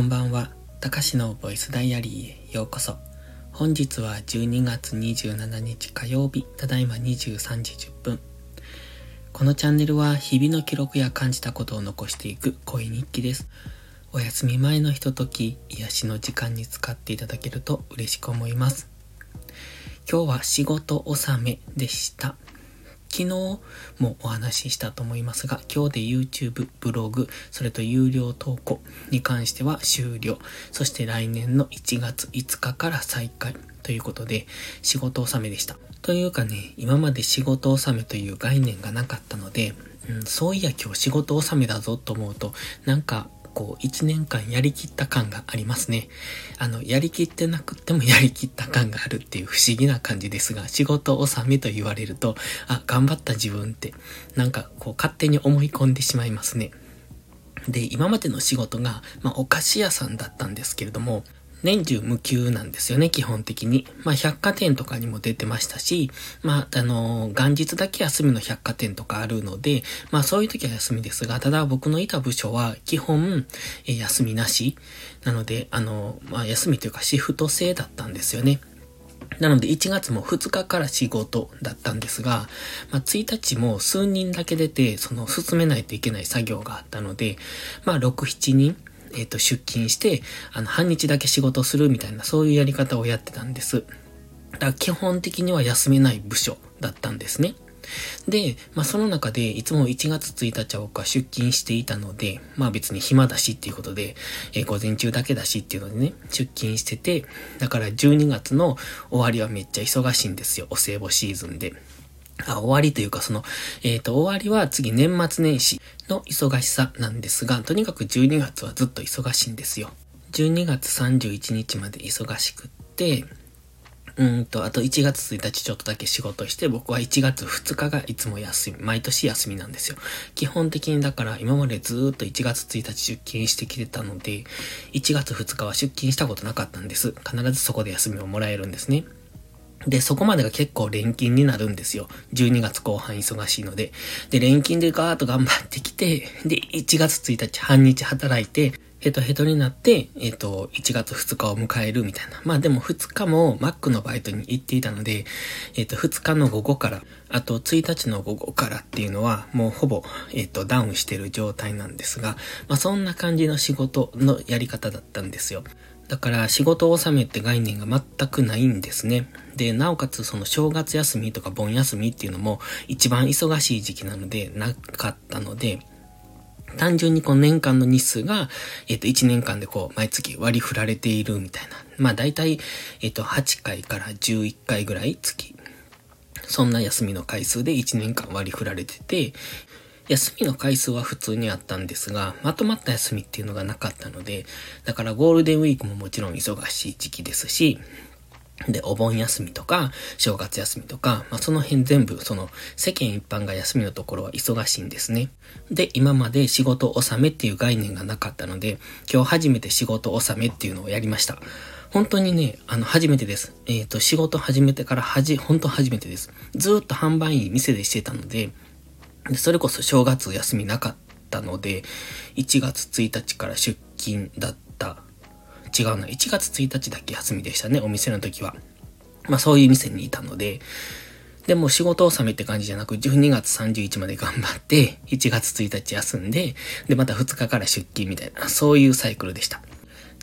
こんばんは。たかしのボイスダイアリーへようこそ。本日は12月27日火曜日、ただいま23時10分。このチャンネルは日々の記録や感じたことを残していく恋日記です。お休み前のひととき、癒しの時間に使っていただけると嬉しく思います。今日は仕事納めでした。昨日もお話ししたと思いますが、今日で YouTube、ブログ、それと有料投稿に関しては終了。そして来年の1月5日から再開ということで、仕事納めでした。というかね、今まで仕事納めという概念がなかったので、うん、そういや今日仕事納めだぞと思うと、なんかこう、1年間やりきった感がありますね。あの、やりきってなくても やりきった感があるっていう不思議な感じですが、仕事納めと言われると、あ、頑張った自分って、なんかこう、勝手に思い込んでしまいますね。で、今までの仕事が、まあ、お菓子屋さんだったんですけれども、年中無休なんですよね、基本的に。まあ、百貨店とかにも出てましたし、まあ、あの、元日だけ休みの百貨店とかあるので、まあ、そういう時は休みですが、ただ僕のいた部署は基本、え休みなし。なので、あの、まあ、休みというかシフト制だったんですよね。なので1月も2日から仕事だったんですが、まあ、1日も数人だけ出て、その進めないといけない作業があったので、まあ6、7人えっ、ー、と、出勤して、あの、半日だけ仕事するみたいな、そういうやり方をやってたんです。だから基本的には休めない部署だったんですね。で、まあその中でいつも1月1日は僕は出勤していたので、まあ別に暇だしっていうことで、えー、午前中だけだしっていうのでね、出勤してて、だから12月の終わりはめっちゃ忙しいんですよ、お歳暮シーズンで。あ、終わりというかその、えっ、ー、と、終わりは次年末年始の忙しさなんですが、とにかく12月はずっと忙しいんですよ。12月31日まで忙しくって、うんと、あと1月1日ちょっとだけ仕事して、僕は1月2日がいつも休み、毎年休みなんですよ。基本的にだから今までずっと1月1日出勤してきてたので、1月2日は出勤したことなかったんです。必ずそこで休みをもらえるんですね。で、そこまでが結構連勤になるんですよ。12月後半忙しいので。で、連勤でガーッと頑張ってきて、で、1月1日半日働いて、ヘトヘトになって、えっ、ー、と、1月2日を迎えるみたいな。まあでも2日もマックのバイトに行っていたので、えっ、ー、と、2日の午後から、あと1日の午後からっていうのは、もうほぼ、えっ、ー、と、ダウンしてる状態なんですが、まあそんな感じの仕事のやり方だったんですよ。だから仕事納めって概念が全くないんですね。で、なおかつその正月休みとか盆休みっていうのも一番忙しい時期なのでなかったので、単純にこの年間の日数が、えっ、と、1年間でこう、毎月割り振られているみたいな。まあ、大体、えっ、と、8回から11回ぐらい月。そんな休みの回数で1年間割り振られてて、休みの回数は普通にあったんですが、まとまった休みっていうのがなかったので、だからゴールデンウィークももちろん忙しい時期ですし、で、お盆休みとか、正月休みとか、まあ、その辺全部、その、世間一般が休みのところは忙しいんですね。で、今まで仕事納めっていう概念がなかったので、今日初めて仕事納めっていうのをやりました。本当にね、あの、初めてです。えっ、ー、と、仕事始めてからはじ、本当初めてです。ずっと販売員店でしてたので、で、それこそ正月休みなかったので、1月1日から出勤だった。違うな、1月1日だけ休みでしたね、お店の時は。まあそういう店にいたので、でも仕事納めって感じじゃなく、12月31まで頑張って、1月1日休んで、で、また2日から出勤みたいな、そういうサイクルでした。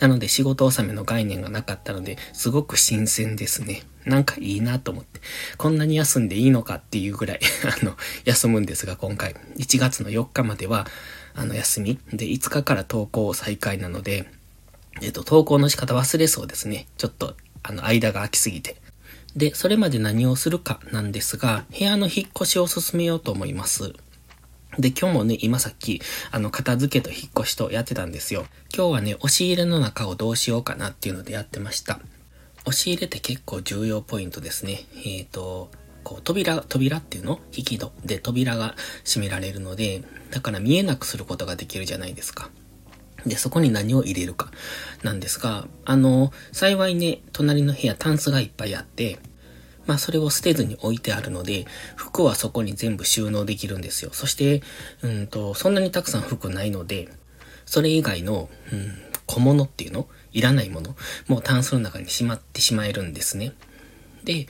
なので仕事納めの概念がなかったので、すごく新鮮ですね。なんかいいなと思って。こんなに休んでいいのかっていうぐらい あの、休むんですが、今回。1月の4日までは、あの、休み。で、5日から投稿再開なので、えっと、投稿の仕方忘れそうですね。ちょっと、あの、間が空きすぎて。で、それまで何をするかなんですが、部屋の引っ越しを進めようと思います。で、今日もね、今さっき、あの、片付けと引っ越しとやってたんですよ。今日はね、押し入れの中をどうしようかなっていうのでやってました。押し入れって結構重要ポイントですね。えっ、ー、と、こう、扉、扉っていうの？引き戸で扉が閉められるので、だから見えなくすることができるじゃないですか。で、そこに何を入れるかなんですが、あの、幸いね、隣の部屋タンスがいっぱいあって、まあそれを捨てずに置いてあるので、服はそこに全部収納できるんですよ。そして、うんと、そんなにたくさん服ないので、それ以外の、うん、小物っていうの？いらないものもうタンスの中にしまってしまえるんですね。で、っ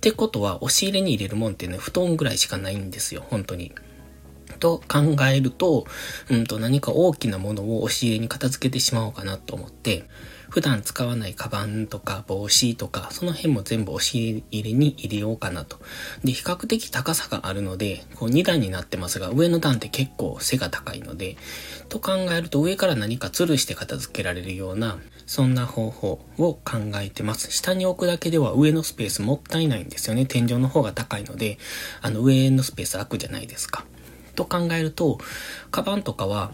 てことは押し入れに入れるもんっていうのは、布団ぐらいしかないんですよ、本当に。と考えると、うんと何か大きなものを押し入れに片付けてしまおうかなと思って、普段使わないカバンとか帽子とか、その辺も全部押し入れに入れようかなと。で、比較的高さがあるので、こう2段になってますが、上の段って結構背が高いので、と考えると上から何か吊るして片付けられるような、そんな方法を考えてます。下に置くだけでは上のスペースもったいないんですよね。天井の方が高いので、あの上のスペース空くじゃないですか。と考えると、カバンとかは、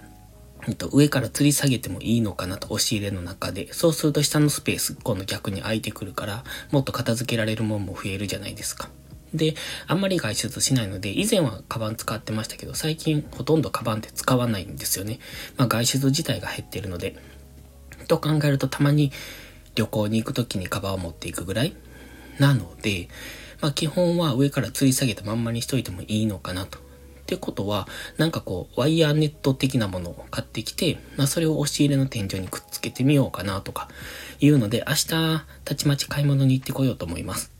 えっと、上から吊り下げてもいいのかなと、押し入れの中で。そうすると下のスペース、今度逆に空いてくるから、もっと片付けられるもんも増えるじゃないですか。で、あんまり外出しないので、以前はカバン使ってましたけど、最近ほとんどカバンって使わないんですよね。まあ外出自体が減ってるので。と考えるとたまに旅行に行く時にカバンを持っていくぐらいなので、まあ基本は上から吊り下げたまんまにしといてもいいのかなと。ってことは、なんかこう、ワイヤーネット的なものを買ってきて、まあそれを押し入れの天井にくっつけてみようかなとか、いうので、明日、たちまち買い物に行ってこようと思います。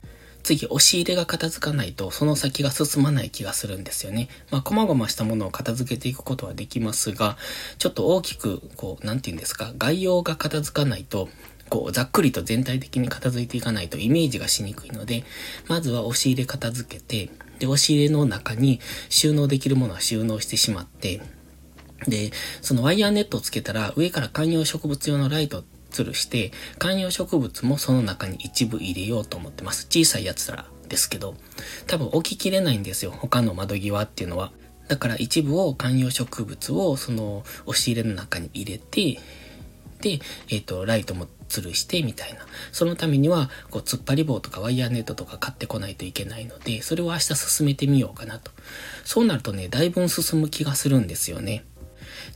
次、押し入れが片付かないと、その先が進まない気がするんですよね。まあ、細々したものを片付けていくことはできますが、ちょっと大きく、こう、なんて言うんですか、概要が片付かないと、こう、ざっくりと全体的に片付いていかないとイメージがしにくいので、まずは押し入れ片付けて、で、押し入れの中に収納できるものは収納してしまって、で、そのワイヤーネットをつけたら、上から観葉植物用のライトを吊るして、観葉植物もその中に一部入れようと思ってます。小さいやつらですけど、多分置ききれないんですよ。他の窓際っていうのは。だから一部を観葉植物をその押し入れの中に入れて、で、えっ、ー、と、ライトも吊るしてみたいな。そのためには、こう、突っ張り棒とかワイヤーネットとか買ってこないといけないので、それを明日進めてみようかなと。そうなるとね、だいぶ進む気がするんですよね。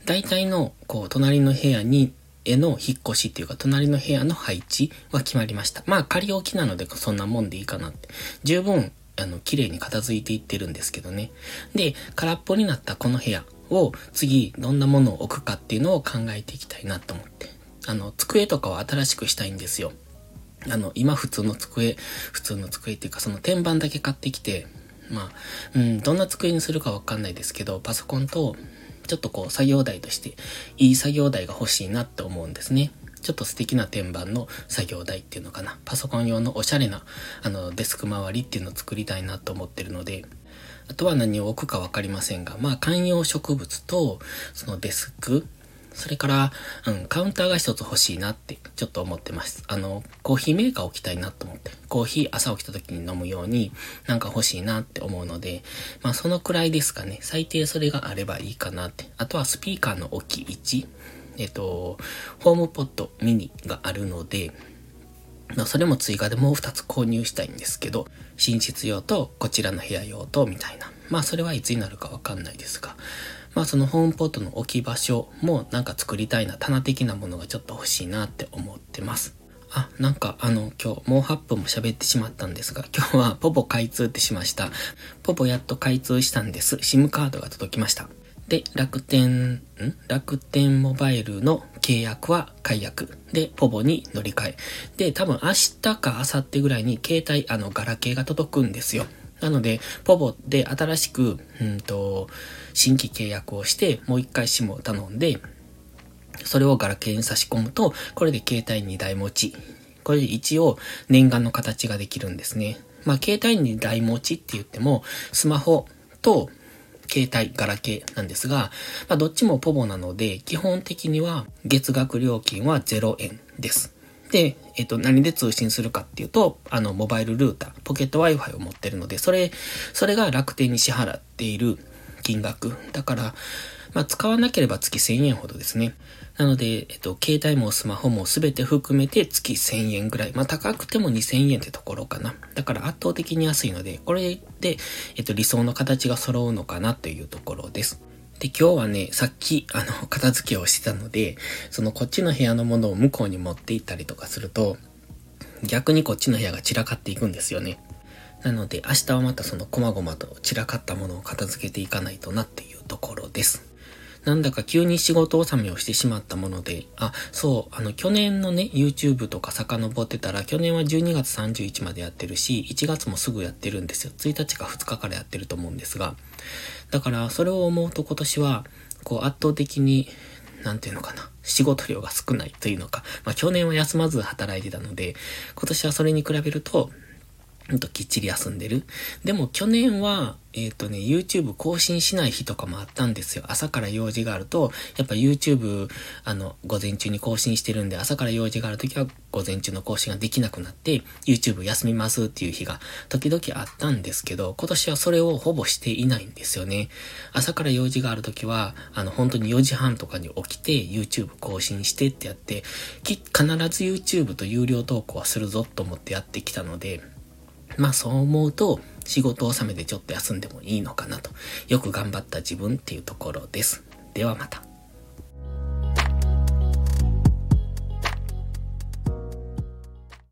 大体の、こう、隣の部屋に、への引っ越しっていうか、隣の部屋の配置は決まりました。まあ、仮置きなので、そんなもんでいいかなって。十分、あの、綺麗に片付いていってるんですけどね。で、空っぽになったこの部屋を、次、どんなものを置くかっていうのを考えていきたいなと思って。あの、机とかを新しくしたいんですよ。あの、今普通の机、普通の机っていうかその天板だけ買ってきて、まあ、うん、どんな机にするかわかんないですけど、パソコンと、ちょっとこう作業台として、いい作業台が欲しいなって思うんですね。ちょっと素敵な天板の作業台っていうのかな。パソコン用のおしゃれな、あの、デスク周りっていうのを作りたいなと思ってるので、あとは何を置くかわかりませんが、まあ、観葉植物と、そのデスク、それから、うん、カウンターが一つ欲しいなってちょっと思ってます。あの、コーヒーメーカー置きたいなと思って。コーヒー朝起きた時に飲むようになんか欲しいなって思うので、まあそのくらいですかね。最低それがあればいいかなって。あとはスピーカーの置き位置。えっと、ホームポットミニがあるので、まあ、それも追加でもう2つ購入したいんですけど、寝室用とこちらの部屋用とみたいな。まあそれはいつになるかわかんないですが、まあそのホームポットの置き場所もなんか作りたいな、棚的なものがちょっと欲しいなって思ってます。あ、なんかあの今日もう8分も喋ってしまったんですが、今日はポポ開通ってしました。ポポやっと開通したんです。SIM カードが届きました。で、楽天、ん？楽天モバイルの契約は解約。で、ポボに乗り換え。で、多分明日か明後日ぐらいに携帯、あの、ガラケーが届くんですよ。なので、ポボで新しく、うんと、新規契約をして、もう一回 SIM を頼んで、それをガラケーに差し込むと、これで携帯2台持ち。これで一応念願の形ができるんですね。まあ、携帯2台持ちって言っても、スマホと携帯、ガラケーなんですが、まあ、どっちもポボなので、基本的には月額料金は0円です。で、えっ、と、何で通信するかっていうと、あの、モバイルルーター、ポケット Wi-Fi を持ってるので、それ、それが楽天に支払っている金額。だから、まあ、使わなければ月1000円ほどですね。なので、えっと、携帯もスマホもすべて含めて月1000円ぐらい。まあ、高くても2000円ってところかな。だから圧倒的に安いので、これで、えっと、理想の形が揃うのかなというところです。で、今日はね、さっき、あの、片付けをしてたので、そのこっちの部屋のものを向こうに持って行ったりとかすると、逆にこっちの部屋が散らかっていくんですよね。なので、明日はまたその細々と散らかったものを片付けていかないとなっていうところです。なんだか急に仕事納めをしてしまったもので、あ、そう、あの、去年のね、YouTube とか遡ってたら、去年は12月31までやってるし、1月もすぐやってるんですよ。1日か2日からやってると思うんですが。だから、それを思うと今年は、こう、圧倒的に、なんていうのかな。仕事量が少ないというのか。まあ、去年は休まず働いてたので、今年はそれに比べると、んときっちり休んでる。でも去年は、えっ、ー、とね、YouTube 更新しない日とかもあったんですよ。朝から用事があると、やっぱ YouTube、あの、午前中に更新してるんで、朝から用事があるときは午前中の更新ができなくなって、YouTube 休みますっていう日が時々あったんですけど、今年はそれをほぼしていないんですよね。朝から用事があるときは、あの、本当に4時半とかに起きて YouTube 更新してってやって、き必ず YouTube と有料投稿はするぞと思ってやってきたので、まあそう思うと、仕事を納めてちょっと休んでもいいのかなと。よく頑張った自分っていうところです。ではまた。